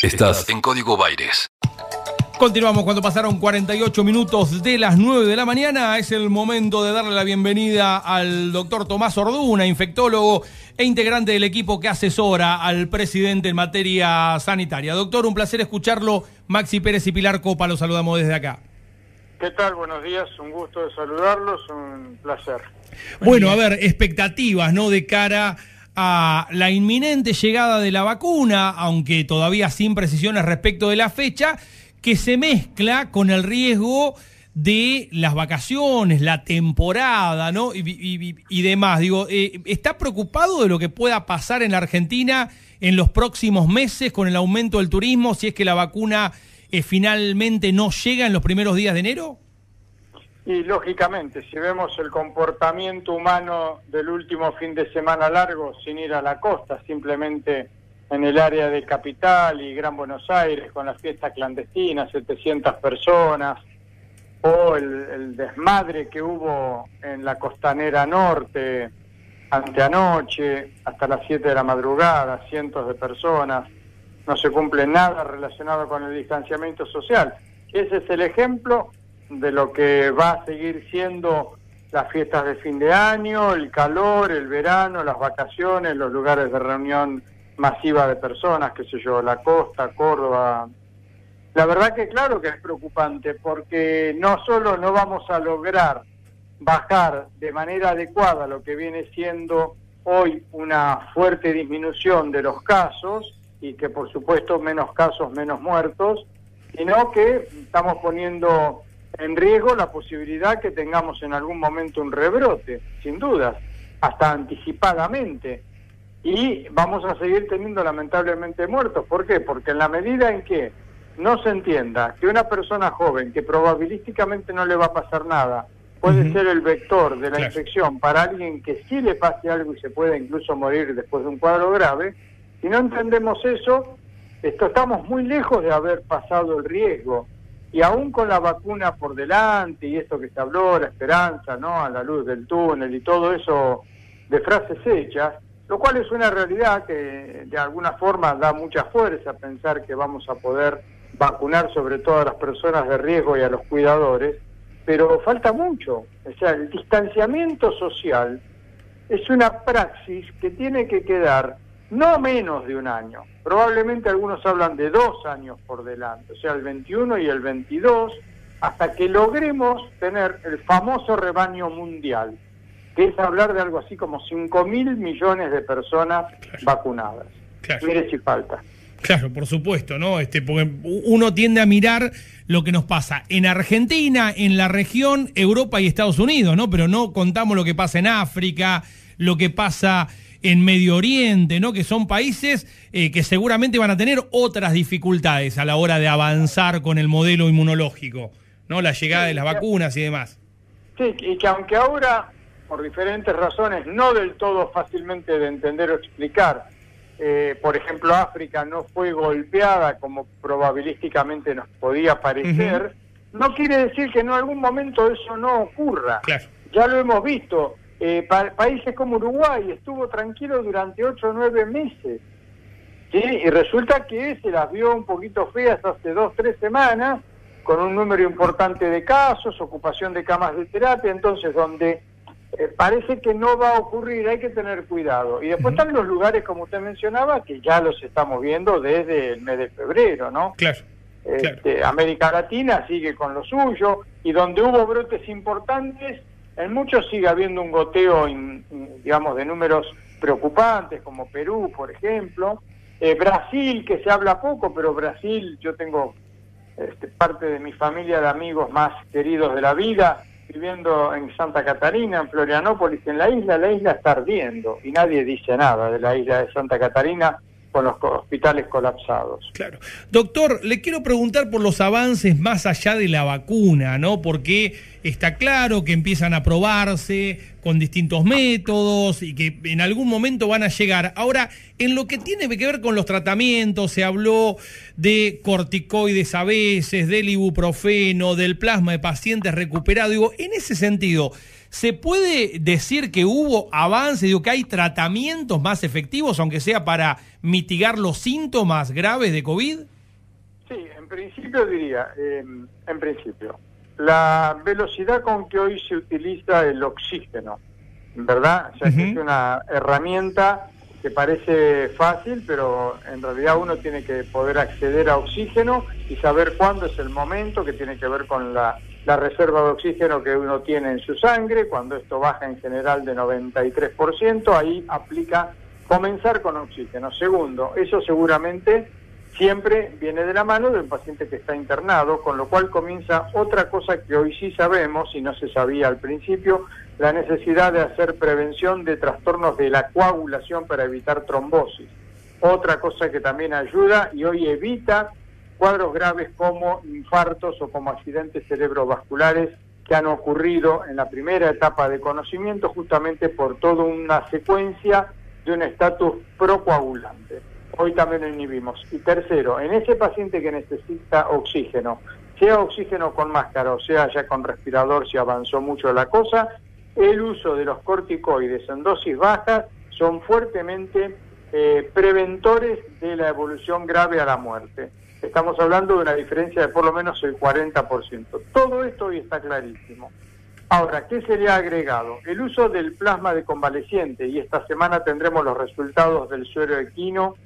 Estás en Código Baires. Continuamos cuando pasaron 48 minutos de las 9 de la mañana. Es el momento de darle la bienvenida al doctor Tomás Orduna, infectólogo e integrante del equipo que asesora al presidente en materia sanitaria. Doctor, un placer escucharlo. Maxi Pérez y Pilar Copa, los saludamos desde acá. ¿Qué tal? Buenos días, un gusto de saludarlos, un placer. Bueno, a ver, expectativas, ¿no? De cara a la inminente llegada de la vacuna, aunque todavía sin precisiones respecto de la fecha, que se mezcla con el riesgo de las vacaciones, la temporada, ¿no? Y, demás. Digo, eh, ¿está preocupado de lo que pueda pasar en la Argentina en los próximos meses con el aumento del turismo si es que la vacuna eh, finalmente no llega en los primeros días de enero? Y lógicamente, si vemos el comportamiento humano del último fin de semana largo, sin ir a la costa, simplemente en el área de Capital y Gran Buenos Aires, con las fiestas clandestinas, 700 personas, o el, desmadre que hubo en la costanera norte anteanoche, hasta las 7 de la madrugada, cientos de personas, no se cumple nada relacionado con el distanciamiento social. Ese es el ejemplo de lo que va a seguir siendo las fiestas de fin de año, el calor, el verano, las vacaciones, los lugares de reunión masiva de personas, qué sé yo, la costa, Córdoba. La verdad que claro que es preocupante porque no solo no vamos a lograr bajar de manera adecuada lo que viene siendo hoy una fuerte disminución de los casos y que por supuesto menos casos, menos muertos, sino que estamos poniendo en riesgo la posibilidad que tengamos en algún momento un rebrote, sin dudas, hasta anticipadamente. Y vamos a seguir teniendo lamentablemente muertos. ¿Por qué? Porque en la medida en que no se entienda que una persona joven, que probabilísticamente no le va a pasar nada, puede ser el vector de la infección para alguien que sí le pase algo y se puede incluso morir después de un cuadro grave, si no entendemos eso, esto, estamos muy lejos de haber pasado el riesgo y aún con la vacuna por delante y esto que se habló, la esperanza, ¿no? A la luz del túnel y todo eso de frases hechas, lo cual es una realidad que de alguna forma da mucha fuerza pensar que vamos a poder vacunar sobre todo a las personas de riesgo y a los cuidadores, pero falta mucho. O sea, el distanciamiento social es una praxis que tiene que quedar no menos de un año. Probablemente algunos hablan de dos años por delante, o sea, el 21 y el 22, hasta que logremos tener el famoso rebaño mundial, que es hablar de algo así como 5 mil millones de personas vacunadas. Mire si falta. Claro, por supuesto, ¿no? Este, porque uno tiende a mirar lo que nos pasa en Argentina, en la región, Europa y Estados Unidos, ¿no? Pero no contamos lo que pasa en África, lo que pasa en Medio Oriente, ¿no? Que son países eh, que seguramente van a tener otras dificultades a la hora de avanzar con el modelo inmunológico, ¿no? La llegada de las vacunas y demás. Sí, y que aunque ahora, por diferentes razones, no del todo fácilmente de entender o explicar, eh, por ejemplo, África no fue golpeada como probabilísticamente nos podía parecer, no quiere decir que en algún momento eso no ocurra. Ya lo hemos visto eh, países como Uruguay estuvo tranquilo durante ocho o nueve meses. ¿sí? Y resulta que se las vio un poquito feas hace dos, tres semanas, con un número importante de casos, ocupación de camas de terapia, entonces donde eh, parece que no va a ocurrir, hay que tener cuidado. Y después están los lugares, como usted mencionaba, que ya los estamos viendo desde el mes de febrero, ¿no? Claro. Este, América Latina sigue con lo suyo, y donde hubo brotes importantes, en muchos sigue habiendo un goteo, digamos, de números preocupantes, como Perú, por ejemplo. Eh, Brasil, que se habla poco, pero Brasil, yo tengo este, parte de mi familia de amigos más queridos de la vida, viviendo en Santa Catarina, en Florianópolis, en la isla, la isla está ardiendo y nadie dice nada de la isla de Santa Catarina con los hospitales colapsados. Claro. Doctor, le quiero preguntar por los avances más allá de la vacuna, ¿no? Porque está claro que empiezan a probarse con distintos métodos y que en algún momento van a llegar. Ahora, en lo que tiene que ver con los tratamientos, se habló de corticoides a veces, del ibuprofeno, del plasma de pacientes recuperados. Digo, en ese sentido, ¿Se puede decir que hubo avance, digo, que hay tratamientos más efectivos, aunque sea para mitigar los síntomas graves de COVID? Sí, en principio diría, eh, en principio, la velocidad con que hoy se utiliza el oxígeno, ¿verdad? O sea, es una herramienta que parece fácil, pero en realidad uno tiene que poder acceder a oxígeno y saber cuándo es el momento, que tiene que ver con la, la reserva de oxígeno que uno tiene en su sangre, cuando esto baja en general de 93%, ahí aplica comenzar con oxígeno. Segundo, eso seguramente siempre viene de la mano del paciente que está internado, con lo cual comienza otra cosa que hoy sí sabemos y no se sabía al principio, la necesidad de hacer prevención de trastornos de la coagulación para evitar trombosis. Otra cosa que también ayuda y hoy evita cuadros graves como infartos o como accidentes cerebrovasculares que han ocurrido en la primera etapa de conocimiento justamente por toda una secuencia de un estatus procoagulante hoy también lo inhibimos. Y tercero, en ese paciente que necesita oxígeno, sea oxígeno con máscara o sea ya con respirador si avanzó mucho la cosa, el uso de los corticoides en dosis bajas son fuertemente eh, preventores de la evolución grave a la muerte. Estamos hablando de una diferencia de por lo menos el 40%. Todo esto hoy está clarísimo. Ahora, ¿qué sería agregado? El uso del plasma de convaleciente, y esta semana tendremos los resultados del suero equino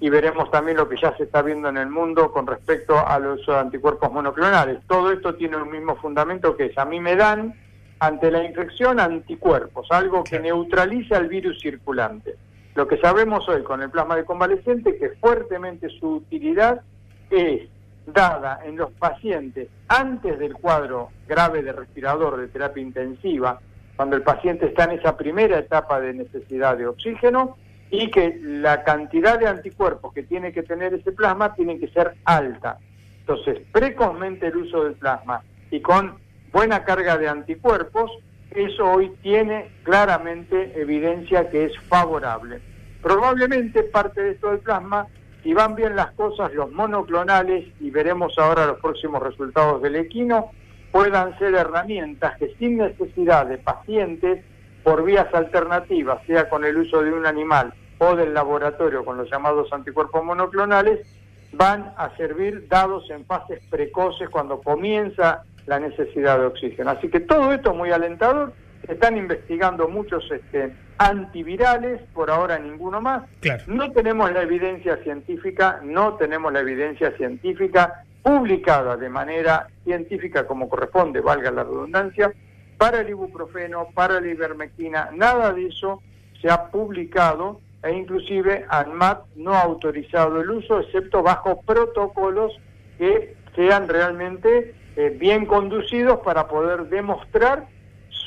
y veremos también lo que ya se está viendo en el mundo con respecto al uso de anticuerpos monoclonales. Todo esto tiene un mismo fundamento que es, a mí me dan ante la infección anticuerpos, algo que neutraliza el virus circulante. Lo que sabemos hoy con el plasma de convaleciente que fuertemente su utilidad es dada en los pacientes antes del cuadro grave de respirador de terapia intensiva, cuando el paciente está en esa primera etapa de necesidad de oxígeno, y que la cantidad de anticuerpos que tiene que tener ese plasma tiene que ser alta. Entonces, precozmente el uso del plasma y con buena carga de anticuerpos, eso hoy tiene claramente evidencia que es favorable. Probablemente parte de esto del plasma, si van bien las cosas, los monoclonales, y veremos ahora los próximos resultados del equino, puedan ser herramientas que sin necesidad de pacientes por vías alternativas, sea con el uso de un animal o del laboratorio con los llamados anticuerpos monoclonales, van a servir dados en fases precoces cuando comienza la necesidad de oxígeno. Así que todo esto es muy alentador. están investigando muchos este, antivirales, por ahora ninguno más. No tenemos la evidencia científica, no tenemos la evidencia científica publicada de manera científica como corresponde, valga la redundancia, para el ibuprofeno, para la ivermectina, nada de eso se ha publicado e inclusive ANMAT no ha autorizado el uso, excepto bajo protocolos que sean realmente eh, bien conducidos para poder demostrar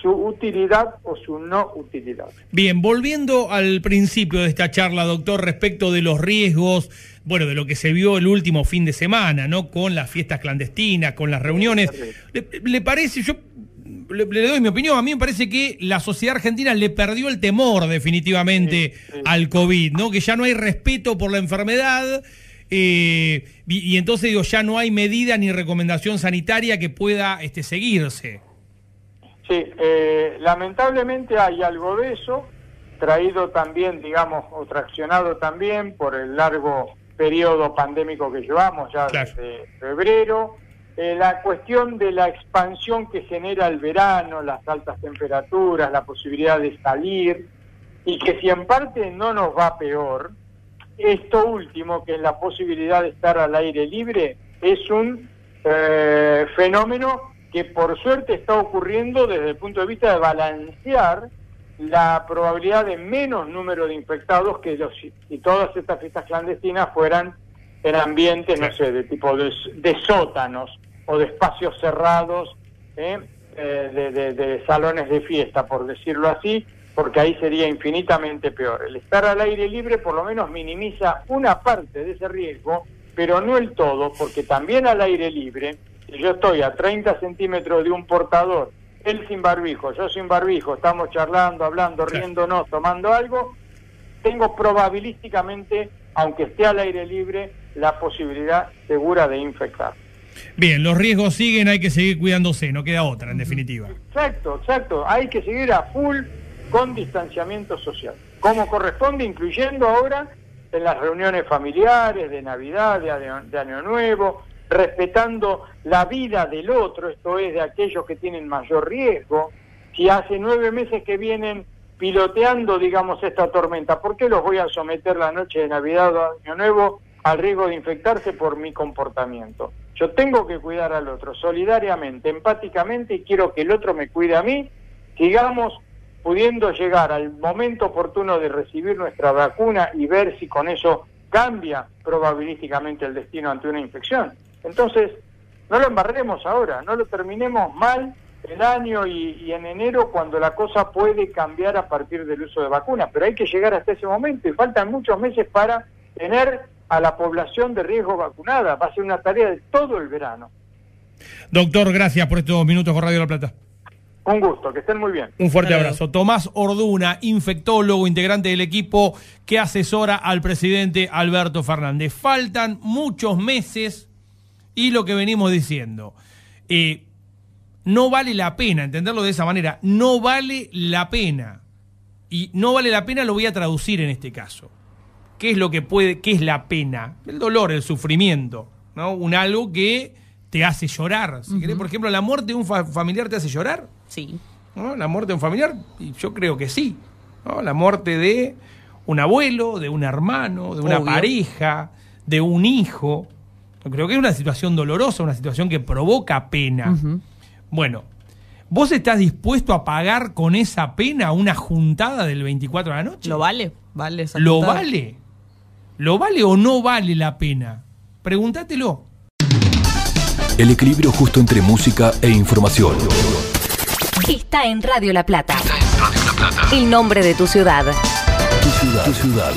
su utilidad o su no utilidad. Bien, volviendo al principio de esta charla, doctor, respecto de los riesgos, bueno, de lo que se vio el último fin de semana, ¿no? Con las fiestas clandestinas, con las reuniones. ¿Le, le parece, yo le, doy mi opinión, a mí me parece que la sociedad argentina le perdió el temor definitivamente al COVID, ¿no? Que ya no hay respeto por la enfermedad. Eh, y, entonces digo, ya no hay medida ni recomendación sanitaria que pueda este, seguirse. Sí, eh, lamentablemente hay algo de eso, traído también, digamos, o traccionado también por el largo periodo pandémico que llevamos ya desde febrero, eh, la cuestión de la expansión que genera el verano, las altas temperaturas, la posibilidad de salir, y que si en parte no nos va peor, esto último, que es la posibilidad de estar al aire libre, es un eh, fenómeno que por suerte está ocurriendo desde el punto de vista de balancear la probabilidad de menos número de infectados que los, si todas estas fiestas clandestinas fueran en ambientes, no sé, de tipo de, sótanos o de espacios cerrados, ¿eh? Eh, de, salones de fiesta, por decirlo así, porque ahí sería infinitamente peor. El estar al aire libre por lo menos minimiza una parte de ese riesgo, pero no el todo, porque también al aire libre, si yo estoy a 30 centímetros de un portador, él sin barbijo, yo sin barbijo, estamos charlando, hablando, riéndonos, tomando algo, tengo probabilísticamente, aunque esté al aire libre, la posibilidad segura de infectar. Bien, los riesgos siguen, hay que seguir cuidándose, no queda otra, en definitiva. Exacto, exacto. Hay que seguir a full con distanciamiento social, como corresponde, incluyendo ahora en las reuniones familiares, de Navidad, de Año, de Año Nuevo, respetando la vida del otro, esto es, de aquellos que tienen mayor riesgo. Si hace nueve meses que vienen piloteando, digamos, esta tormenta, ¿por qué los voy a someter la noche de Navidad o Año Nuevo al riesgo de infectarse por mi comportamiento? Yo tengo que cuidar al otro solidariamente, empáticamente y quiero que el otro me cuide a mí. Sigamos pudiendo llegar al momento oportuno de recibir nuestra vacuna y ver si con eso cambia probabilísticamente el destino ante una infección. Entonces, no lo embarremos ahora, no lo terminemos mal el año y, y, en enero cuando la cosa puede cambiar a partir del uso de vacunas, pero hay que llegar hasta ese momento y faltan muchos meses para tener a la población de riesgo vacunada. Va a ser una tarea de todo el verano. Doctor, gracias por estos minutos con Radio La Plata. Un gusto, que estén muy bien. Un fuerte abrazo. Tomás Orduna, infectólogo, integrante del equipo que asesora al presidente Alberto Fernández. Faltan muchos meses y lo que venimos diciendo. Eh, no vale la pena, entenderlo de esa manera, no vale la pena. Y no vale la pena lo voy a traducir en este caso. ¿Qué es lo que puede, qué es la pena? El dolor, el sufrimiento, ¿no? Un algo que te hace llorar. Si uh -huh. querés, por ejemplo, la muerte de un fa familiar te hace llorar. Sí. ¿No? La muerte de un familiar, yo creo que sí. ¿no? La muerte de un abuelo, de un hermano, de una Obvio. pareja, de un hijo. Yo creo que es una situación dolorosa, una situación que provoca pena. Uh -huh. Bueno, ¿vos estás dispuesto a pagar con esa pena una juntada del 24 de la noche? ¿Lo vale? ¿Vale esa ¿Lo juntada? vale? ¿Lo vale o no vale la pena? Pregúntatelo. El equilibrio justo entre música e información. Está en Radio La Plata. Está en Radio La Plata. El nombre de tu ciudad. Tu ciudad. Tu ciudad.